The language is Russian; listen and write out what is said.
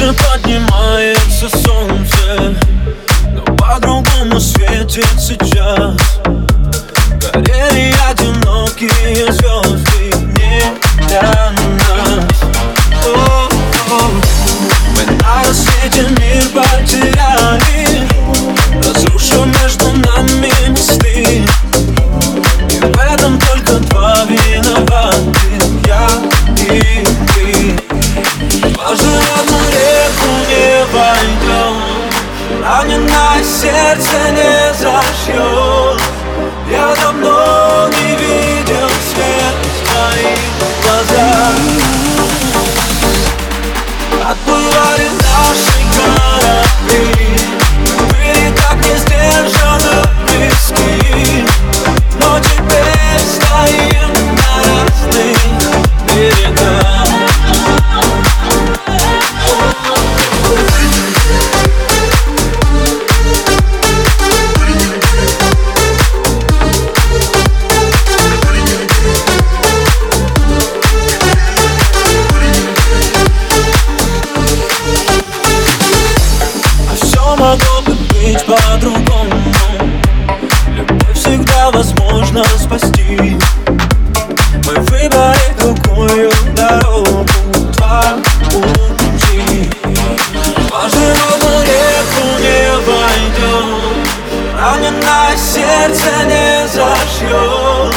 Выше поднимается солнце Но по-другому светит сейчас. Горели одинокие звезды Раненое сердце не зашьет Я давно Мы выбрали другую дорогу Дважды в одну реку не войдем Раненое сердце не зашьет